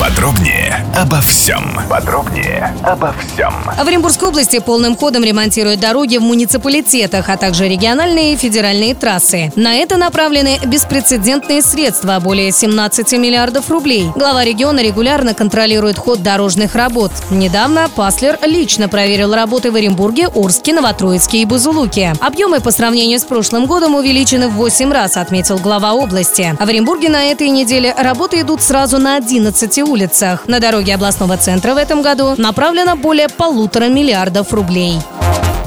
Подробнее обо всем. Подробнее обо всем. В Оренбургской области полным ходом ремонтируют дороги в муниципалитетах, а также региональные и федеральные трассы. На это направлены беспрецедентные средства – более 17 миллиардов рублей. Глава региона регулярно контролирует ход дорожных работ. Недавно Паслер лично проверил работы в Оренбурге, Орске, Новотроицке и Бузулуке. Объемы по сравнению с прошлым годом увеличены в 8 раз, отметил глава области. В Оренбурге на этой неделе работы идут сразу на 11 улицах. На дороге областного центра в этом году направлено более полутора миллиардов рублей.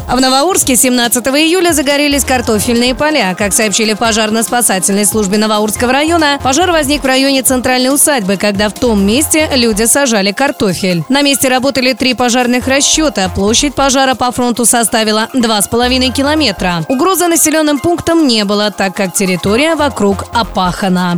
В Новоурске 17 июля загорелись картофельные поля. Как сообщили в пожарно-спасательной службе Новоурского района, пожар возник в районе центральной усадьбы, когда в том месте люди сажали картофель. На месте работали три пожарных расчета. Площадь пожара по фронту составила 2,5 километра. Угрозы населенным пунктам не было, так как территория вокруг опахана.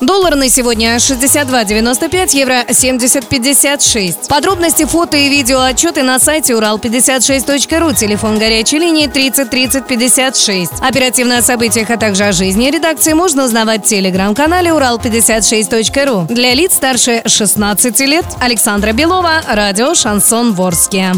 Доллар на сегодня 62.95, евро 70.56. Подробности, фото и видео отчеты на сайте урал56.ру, телефон горячей линии 30 30 56. Оперативно о событиях, а также о жизни редакции можно узнавать в телеграм-канале урал56.ру. Для лиц старше 16 лет Александра Белова, радио «Шансон Ворске».